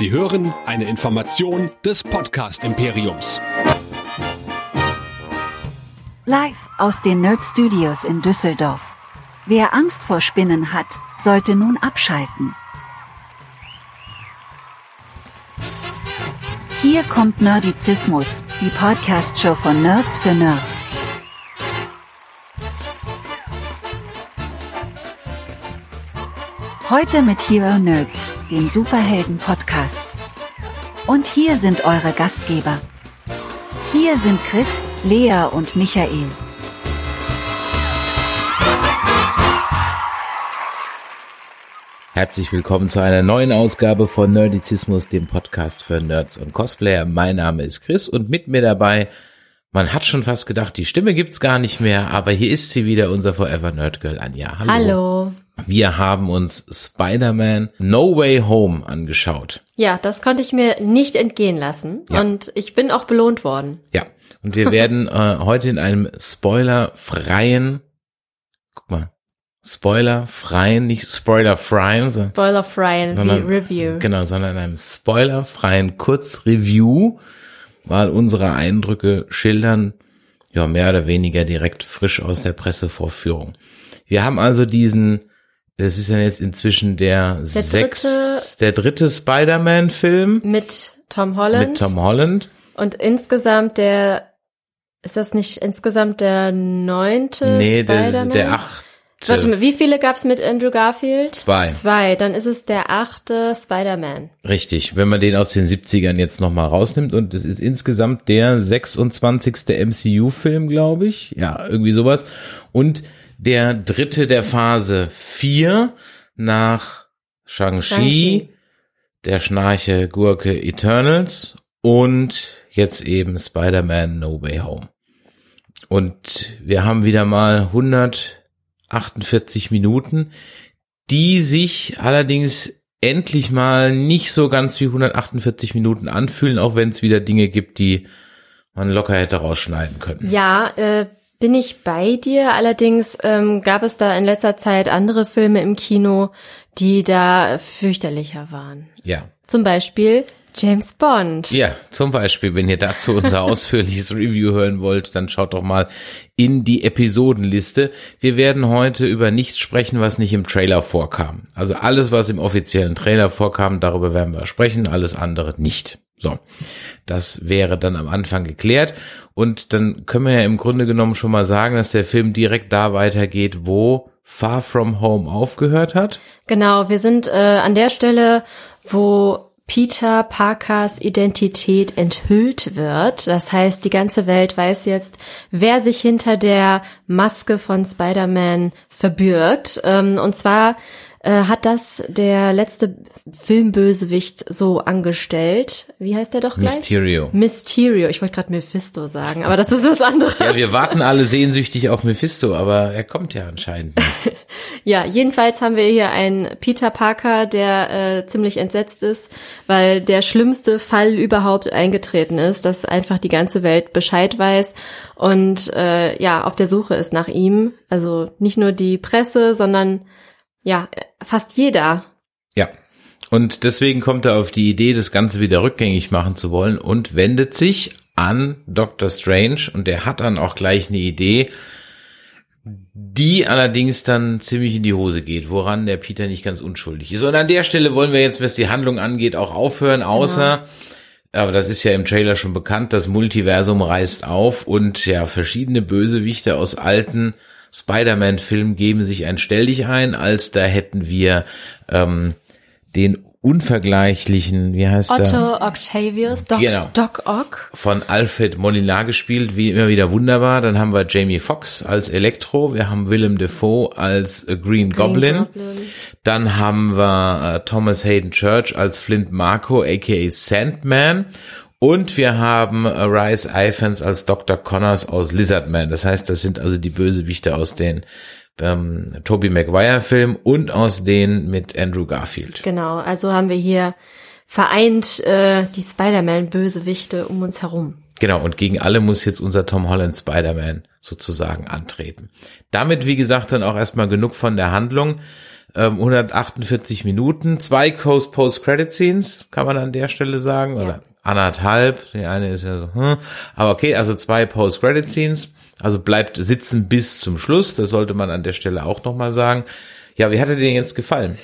Sie hören eine Information des Podcast Imperiums. Live aus den Nerd Studios in Düsseldorf. Wer Angst vor Spinnen hat, sollte nun abschalten. Hier kommt Nerdizismus, die Podcast-Show von Nerds für Nerds. Heute mit Hero Nerds, dem Superhelden-Podcast. Und hier sind eure Gastgeber. Hier sind Chris, Lea und Michael. Herzlich willkommen zu einer neuen Ausgabe von Nerdizismus, dem Podcast für Nerds und Cosplayer. Mein Name ist Chris und mit mir dabei, man hat schon fast gedacht, die Stimme gibt's gar nicht mehr, aber hier ist sie wieder, unser Forever Nerd Girl Anja. Hallo. Hallo. Wir haben uns Spider-Man No Way Home angeschaut. Ja, das konnte ich mir nicht entgehen lassen ja. und ich bin auch belohnt worden. Ja, und wir werden äh, heute in einem spoilerfreien, guck mal, spoilerfreien, nicht spoilerfreien, spoilerfreien sondern, Review. Genau, sondern in einem spoilerfreien Kurzreview mal unsere Eindrücke schildern, ja, mehr oder weniger direkt frisch aus der Pressevorführung. Wir haben also diesen das ist ja jetzt inzwischen der, der sechs, dritte, der dritte Spider-Man-Film. Mit Tom Holland. Mit Tom Holland. Und insgesamt der, ist das nicht insgesamt der neunte nee, Spider-Man? Nee, das ist der achte. Warte mal, wie viele gab's mit Andrew Garfield? Zwei. Zwei, dann ist es der achte Spider-Man. Richtig, wenn man den aus den 70ern jetzt nochmal rausnimmt und es ist insgesamt der 26. MCU-Film, glaube ich. Ja, irgendwie sowas. Und der dritte der Phase 4 nach Shang-Chi, Shang der Schnarche Gurke Eternals und jetzt eben Spider-Man No Way Home. Und wir haben wieder mal 148 Minuten, die sich allerdings endlich mal nicht so ganz wie 148 Minuten anfühlen, auch wenn es wieder Dinge gibt, die man locker hätte rausschneiden können. Ja, äh, bin ich bei dir. Allerdings ähm, gab es da in letzter Zeit andere Filme im Kino, die da fürchterlicher waren. Ja. Zum Beispiel James Bond. Ja, zum Beispiel, wenn ihr dazu unser ausführliches Review hören wollt, dann schaut doch mal in die Episodenliste. Wir werden heute über nichts sprechen, was nicht im Trailer vorkam. Also alles, was im offiziellen Trailer vorkam, darüber werden wir sprechen, alles andere nicht. So, das wäre dann am Anfang geklärt. Und dann können wir ja im Grunde genommen schon mal sagen, dass der Film direkt da weitergeht, wo Far From Home aufgehört hat. Genau, wir sind äh, an der Stelle, wo Peter Parkers Identität enthüllt wird. Das heißt, die ganze Welt weiß jetzt, wer sich hinter der Maske von Spider-Man verbirgt. Ähm, und zwar äh, hat das der letzte Filmbösewicht so angestellt. Wie heißt der doch gleich? Mysterio. Mysterio. Ich wollte gerade Mephisto sagen, aber das ist was anderes. Ja, wir warten alle sehnsüchtig auf Mephisto, aber er kommt ja anscheinend nicht. ja, jedenfalls haben wir hier einen Peter Parker, der äh, ziemlich entsetzt ist, weil der schlimmste Fall überhaupt eingetreten ist, dass einfach die ganze Welt Bescheid weiß und äh, ja, auf der Suche ist nach ihm. Also nicht nur die Presse, sondern ja, fast jeder. Ja. Und deswegen kommt er auf die Idee, das Ganze wieder rückgängig machen zu wollen und wendet sich an Dr. Strange und der hat dann auch gleich eine Idee, die allerdings dann ziemlich in die Hose geht, woran der Peter nicht ganz unschuldig ist. Und an der Stelle wollen wir jetzt, was die Handlung angeht, auch aufhören, außer, genau. aber das ist ja im Trailer schon bekannt, das Multiversum reißt auf und ja, verschiedene Bösewichte aus alten Spider-Man-Film geben sich ein Stell dich ein, als da hätten wir ähm, den unvergleichlichen, wie heißt Otto der? Otto Octavius, Doc, genau. Doc Ock. Von Alfred Molinar gespielt, wie immer wieder wunderbar. Dann haben wir Jamie Foxx als Elektro, wir haben Willem Dafoe als Green, Green Goblin. Goblin. Dann haben wir äh, Thomas Hayden Church als Flint Marco, aka Sandman. Und wir haben Rice Iphans als Dr. Connors aus Lizardman. Das heißt, das sind also die Bösewichte aus den ähm, Tobey Maguire Film und aus denen mit Andrew Garfield. Genau, also haben wir hier vereint äh, die Spider-Man-Bösewichte um uns herum. Genau, und gegen alle muss jetzt unser Tom Holland Spider-Man sozusagen antreten. Damit, wie gesagt, dann auch erstmal genug von der Handlung. ähm, 148 Minuten, zwei Post-Credit-Scenes, kann man an der Stelle sagen, ja. oder anderthalb. Die eine ist ja so, hm. aber okay, also zwei Post-Credit-Scenes. Also bleibt sitzen bis zum Schluss. Das sollte man an der Stelle auch nochmal sagen. Ja, wie hat er dir jetzt gefallen?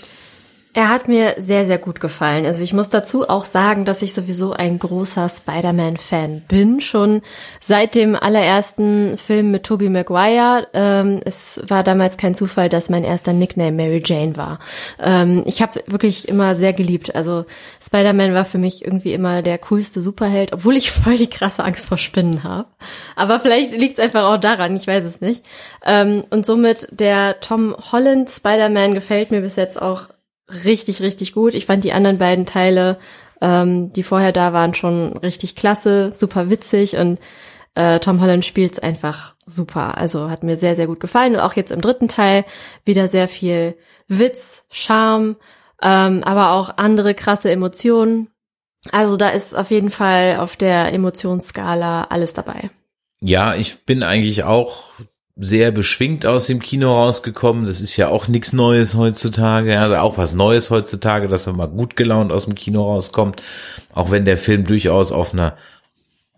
Er hat mir sehr, sehr gut gefallen. Also ich muss dazu auch sagen, dass ich sowieso ein großer Spider-Man-Fan bin, schon seit dem allerersten Film mit Tobey Maguire. Ähm, es war damals kein Zufall, dass mein erster Nickname Mary Jane war. Ähm, ich habe wirklich immer sehr geliebt. Also Spider-Man war für mich irgendwie immer der coolste Superheld, obwohl ich voll die krasse Angst vor Spinnen habe. Aber vielleicht liegt es einfach auch daran, ich weiß es nicht. Ähm, und somit der Tom Holland Spider-Man gefällt mir bis jetzt auch richtig, richtig gut. Ich fand die anderen beiden Teile, ähm, die vorher da waren, schon richtig klasse, super witzig und äh, Tom Holland spielt's einfach super. Also hat mir sehr, sehr gut gefallen. Und auch jetzt im dritten Teil wieder sehr viel Witz, Charme, ähm, aber auch andere krasse Emotionen. Also da ist auf jeden Fall auf der Emotionsskala alles dabei. Ja, ich bin eigentlich auch sehr beschwingt aus dem Kino rausgekommen. Das ist ja auch nichts Neues heutzutage. Also auch was Neues heutzutage, dass man mal gut gelaunt aus dem Kino rauskommt. Auch wenn der Film durchaus auf einer,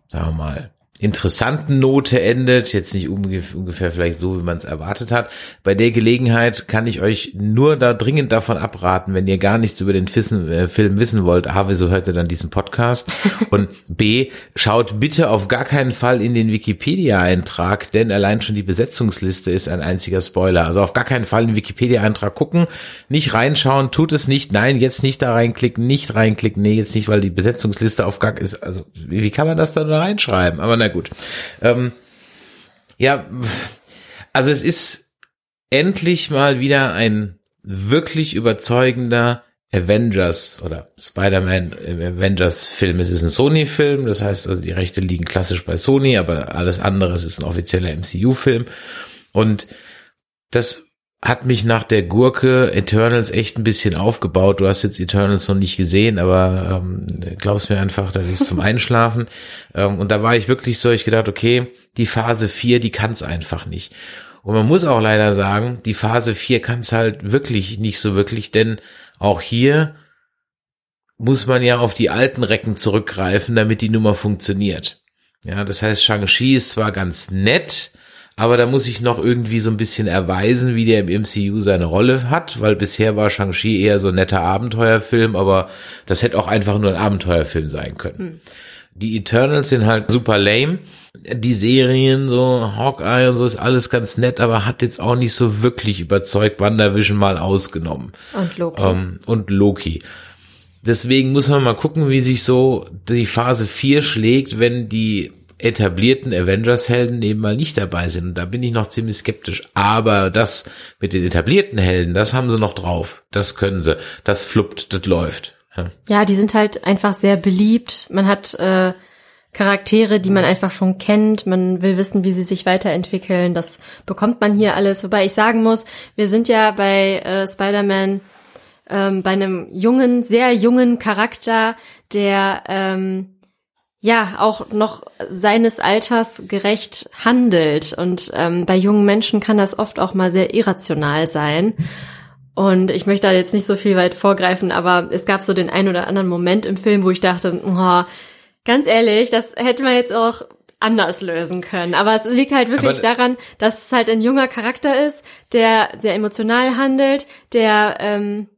sagen wir mal, interessanten Note endet, jetzt nicht ungefähr vielleicht so, wie man es erwartet hat. Bei der Gelegenheit kann ich euch nur da dringend davon abraten, wenn ihr gar nichts über den Fissen, äh, Film wissen wollt, A, wieso hört ihr dann diesen Podcast? Und B, schaut bitte auf gar keinen Fall in den Wikipedia-Eintrag, denn allein schon die Besetzungsliste ist ein einziger Spoiler. Also auf gar keinen Fall in den Wikipedia-Eintrag gucken, nicht reinschauen, tut es nicht, nein, jetzt nicht da reinklicken, nicht reinklicken, nee, jetzt nicht, weil die Besetzungsliste auf gar ist, also wie kann man das da nur reinschreiben? Aber na gut. Ähm, ja, also es ist endlich mal wieder ein wirklich überzeugender Avengers oder Spider-Man Avengers Film. Es ist ein Sony-Film, das heißt also die Rechte liegen klassisch bei Sony, aber alles andere ist ein offizieller MCU-Film. Und das hat mich nach der Gurke Eternals echt ein bisschen aufgebaut. Du hast jetzt Eternals noch nicht gesehen, aber ähm, glaubst mir einfach, das ist zum Einschlafen. ähm, und da war ich wirklich so, ich gedacht, okay, die Phase 4, die kann es einfach nicht. Und man muss auch leider sagen, die Phase 4 kann es halt wirklich nicht so wirklich, denn auch hier muss man ja auf die alten Recken zurückgreifen, damit die Nummer funktioniert. Ja, das heißt, Shang-Chi ist zwar ganz nett, aber da muss ich noch irgendwie so ein bisschen erweisen, wie der im MCU seine Rolle hat, weil bisher war Shang-Chi eher so ein netter Abenteuerfilm, aber das hätte auch einfach nur ein Abenteuerfilm sein können. Hm. Die Eternals sind halt super lame. Die Serien, so Hawkeye und so ist alles ganz nett, aber hat jetzt auch nicht so wirklich überzeugt, WandaVision mal ausgenommen. Und Loki. Ähm, und Loki. Deswegen muss man mal gucken, wie sich so die Phase 4 schlägt, wenn die etablierten Avengers-Helden eben mal nicht dabei sind. Und da bin ich noch ziemlich skeptisch. Aber das mit den etablierten Helden, das haben sie noch drauf. Das können sie. Das fluppt, das läuft. Ja, ja die sind halt einfach sehr beliebt. Man hat äh, Charaktere, die man einfach schon kennt. Man will wissen, wie sie sich weiterentwickeln. Das bekommt man hier alles. Wobei ich sagen muss, wir sind ja bei äh, Spider-Man ähm, bei einem jungen, sehr jungen Charakter, der ähm, ja auch noch seines Alters gerecht handelt. Und ähm, bei jungen Menschen kann das oft auch mal sehr irrational sein. Und ich möchte da jetzt nicht so viel weit vorgreifen, aber es gab so den ein oder anderen Moment im Film, wo ich dachte, oh, ganz ehrlich, das hätte man jetzt auch anders lösen können. Aber es liegt halt wirklich aber daran, dass es halt ein junger Charakter ist, der sehr emotional handelt, der ähm,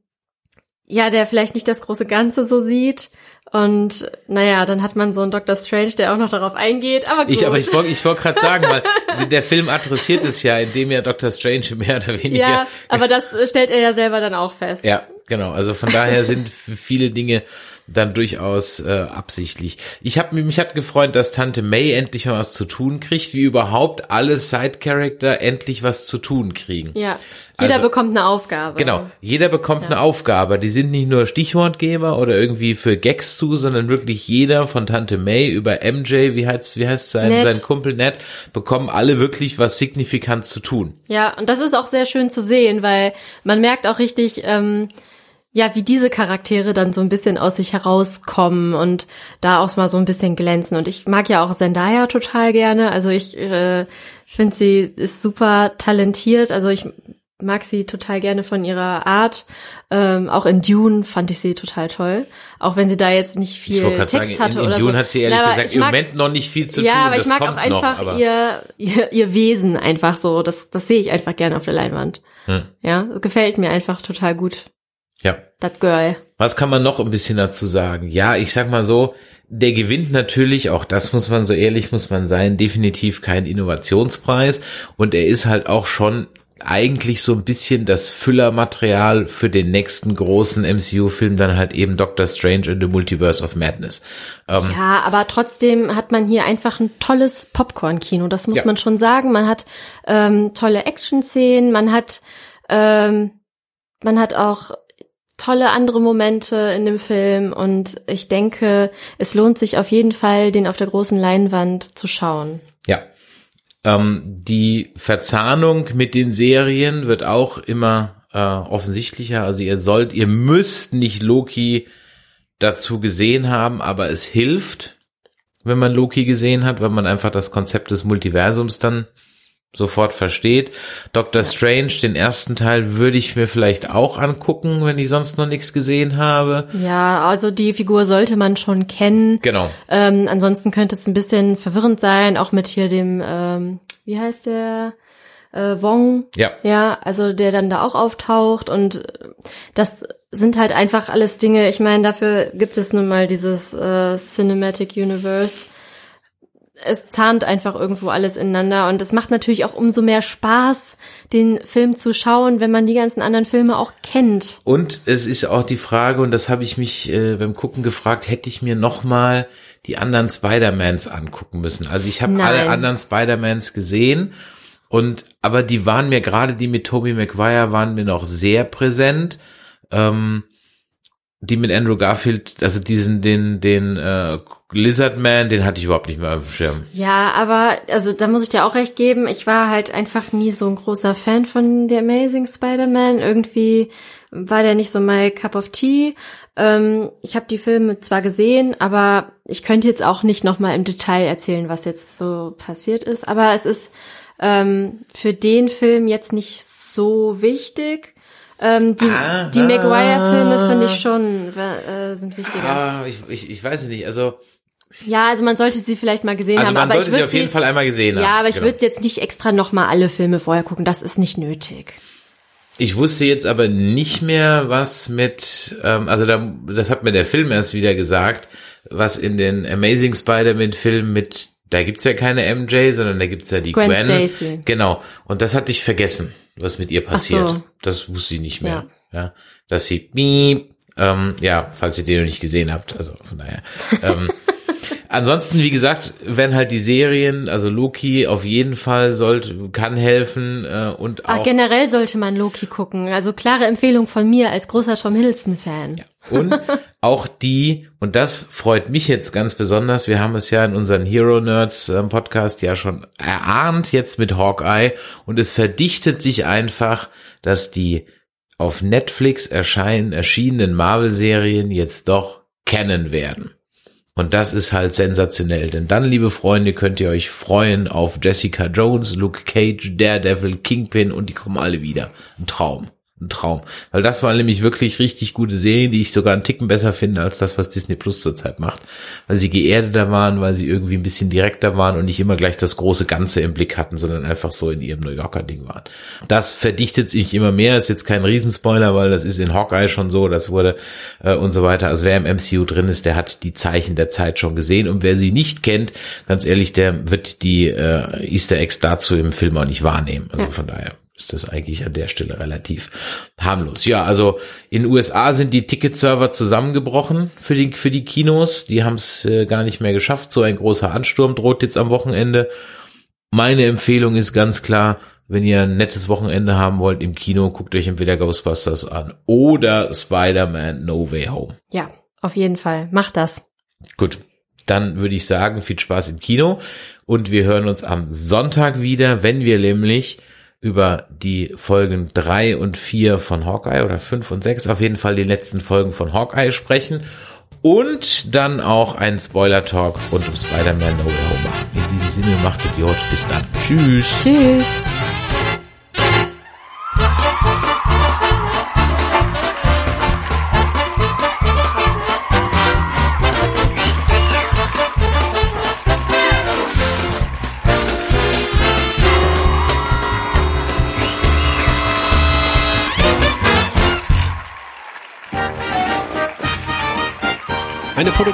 ja, der vielleicht nicht das große Ganze so sieht und naja, dann hat man so einen Doctor Strange, der auch noch darauf eingeht. Aber gut. Ich, aber ich wollte ich wollte gerade sagen, weil der Film adressiert es ja, indem ja Doctor Strange mehr oder weniger. Ja, aber das stellt er ja selber dann auch fest. Ja, genau. Also von daher sind viele Dinge dann durchaus äh, absichtlich. Ich habe mich hat gefreut, dass Tante May endlich mal was zu tun kriegt, wie überhaupt alle Side-Character endlich was zu tun kriegen. Ja. Jeder also, bekommt eine Aufgabe. Genau, jeder bekommt ja. eine Aufgabe. Die sind nicht nur Stichwortgeber oder irgendwie für Gags zu, sondern wirklich jeder von Tante May über MJ, wie heißt wie heißt sein Ned. sein Kumpel Ned, bekommen alle wirklich was signifikant zu tun. Ja, und das ist auch sehr schön zu sehen, weil man merkt auch richtig ähm, ja, wie diese Charaktere dann so ein bisschen aus sich herauskommen und da auch mal so ein bisschen glänzen. Und ich mag ja auch Zendaya total gerne. Also ich äh, finde, sie ist super talentiert. Also ich mag sie total gerne von ihrer Art. Ähm, auch in Dune fand ich sie total toll. Auch wenn sie da jetzt nicht Ich viel Text sagen, hatte in, in oder Dune so. hat sie ehrlich Na, aber gesagt ich im mag, Moment noch nicht viel zu ja, tun. aber das ich mag kommt auch einfach noch, aber, ihr, ihr ihr Wesen einfach so. Das das sehe ich einfach gerne auf der Leinwand. Hm. Ja, gefällt mir einfach total gut. Das Girl. Was kann man noch ein bisschen dazu sagen? Ja, ich sag mal so, der gewinnt natürlich, auch das muss man so ehrlich muss man sein, definitiv kein Innovationspreis und er ist halt auch schon eigentlich so ein bisschen das Füllermaterial für den nächsten großen MCU-Film, dann halt eben Doctor Strange in the Multiverse of Madness. Ähm, Ja, aber trotzdem hat man hier einfach ein tolles Popcorn-Kino. Das muss Ja. man schon sagen. Man hat ähm, tolle Action-Szenen, man hat ähm, man hat auch tolle andere Momente in dem Film und ich denke, es lohnt sich auf jeden Fall, den auf der großen Leinwand zu schauen. Ja. Ähm, die Verzahnung mit den Serien wird auch immer äh, offensichtlicher. Also ihr sollt, ihr müsst nicht Loki dazu gesehen haben, aber es hilft, wenn man Loki gesehen hat, weil man einfach das Konzept des Multiversums dann sofort versteht. Doctor Strange, den ersten Teil würde ich mir vielleicht auch angucken, wenn ich sonst noch nichts gesehen habe. Ja, also die Figur sollte man schon kennen. Genau. Ähm, ansonsten könnte es ein bisschen verwirrend sein, auch mit hier dem, ähm, wie heißt der, äh, Wong. Ja. Ja, also der dann da auch auftaucht und äh, das sind halt einfach alles Dinge. Ich meine, dafür gibt es nun mal dieses äh, Cinematic Universe. Es zahnt einfach irgendwo alles ineinander und es macht natürlich auch umso mehr Spaß, den Film zu schauen, wenn man die ganzen anderen Filme auch kennt. Und es ist auch die Frage, und das habe ich mich äh, beim Gucken gefragt, hätte ich mir noch mal die anderen Spider-Mans angucken müssen. Also ich habe alle anderen Spider-Mans gesehen und aber die waren mir gerade die mit Tobey Maguire waren mir noch sehr präsent. Ähm, die mit Andrew Garfield, also diesen den den äh, Lizardman, den hatte ich überhaupt nicht mehr auf dem Schirm. Ja, aber also da muss ich dir auch recht geben. Ich war halt einfach nie so ein großer Fan von The Amazing Spider-Man. Irgendwie war der nicht so my cup of tea. Ähm, ich habe die Filme zwar gesehen, aber ich könnte jetzt auch nicht noch mal im Detail erzählen, was jetzt so passiert ist. Aber es ist ähm, für den Film jetzt nicht so wichtig. Ähm, die Ah, die Maguire-Filme finde ich schon äh, sind wichtiger. Ah, ich, ich, ich weiß es nicht. Also Ja, also man sollte sie vielleicht mal gesehen also haben, man aber sollte ich sie auf jeden Fall einmal gesehen haben. Ja, aber ich Genau. würde jetzt nicht extra noch mal alle Filme vorher gucken. Das ist nicht nötig. Ich wusste jetzt aber nicht mehr, was mit, ähm, also da, das hat mir der Film erst wieder gesagt, was in den Amazing Spider-Man-Filmen mit, da gibt's ja keine MJ, sondern da gibt's ja die Gwen Gwen. Stacy. Genau. Und das hatte ich vergessen, was mit ihr passiert. so. Das wusste ich nicht mehr. Ja. Dass sie, ähm, ja, falls ihr den noch nicht gesehen habt, also von daher. ähm, Ansonsten, wie gesagt, wenn halt die Serien, also Loki auf jeden Fall sollte, kann helfen äh, und Ah, auch generell sollte man Loki gucken. Also klare Empfehlung von mir als großer Tom Hiddleston-Fan. Und auch die, und das freut mich jetzt ganz besonders, wir haben es ja in unseren Hero Nerds ähm, Podcast ja schon erahnt jetzt mit Hawkeye und es verdichtet sich einfach, dass die auf Netflix erscheinen, erschienenen Marvel-Serien jetzt doch kennen werden. Und das ist halt sensationell, denn dann, liebe Freunde, könnt ihr euch freuen auf Jessica Jones, Luke Cage, Daredevil, Kingpin und die kommen alle wieder. Ein Traum. Ein Traum. Weil das waren nämlich wirklich richtig gute Serien, die ich sogar einen Ticken besser finde als das, was Disney Plus zurzeit macht. Weil sie geerdeter waren, weil sie irgendwie ein bisschen direkter waren und nicht immer gleich das große Ganze im Blick hatten, sondern einfach so in ihrem New Yorker Ding waren. Das verdichtet sich immer mehr, ist jetzt kein Riesenspoiler, weil das ist in Hawkeye schon so, das wurde äh, und so weiter. Also wer im MCU drin ist, der hat die Zeichen der Zeit schon gesehen und wer sie nicht kennt, ganz ehrlich, der wird die äh, Easter Eggs dazu im Film auch nicht wahrnehmen. Also von daher ist das eigentlich an der Stelle relativ harmlos. Ja, also in den USA sind die Ticketserver zusammengebrochen für die, für die Kinos. Die haben es äh, gar nicht mehr geschafft. So ein großer Ansturm droht jetzt am Wochenende. Meine Empfehlung ist ganz klar, wenn ihr ein nettes Wochenende haben wollt im Kino, guckt euch entweder Ghostbusters an oder Spider-Man No Way Home. Ja, auf jeden Fall. Macht das. Gut, dann würde ich sagen, viel Spaß im Kino und wir hören uns am Sonntag wieder, wenn wir nämlich über die Folgen drei und vier von Hawkeye oder fünf und sechs, auf jeden Fall die letzten Folgen von Hawkeye sprechen und dann auch einen Spoiler-Talk rund um Spider-Man No Way Home. In diesem Sinne, macht Idiot. Bis dann. Tschüss. Tschüss.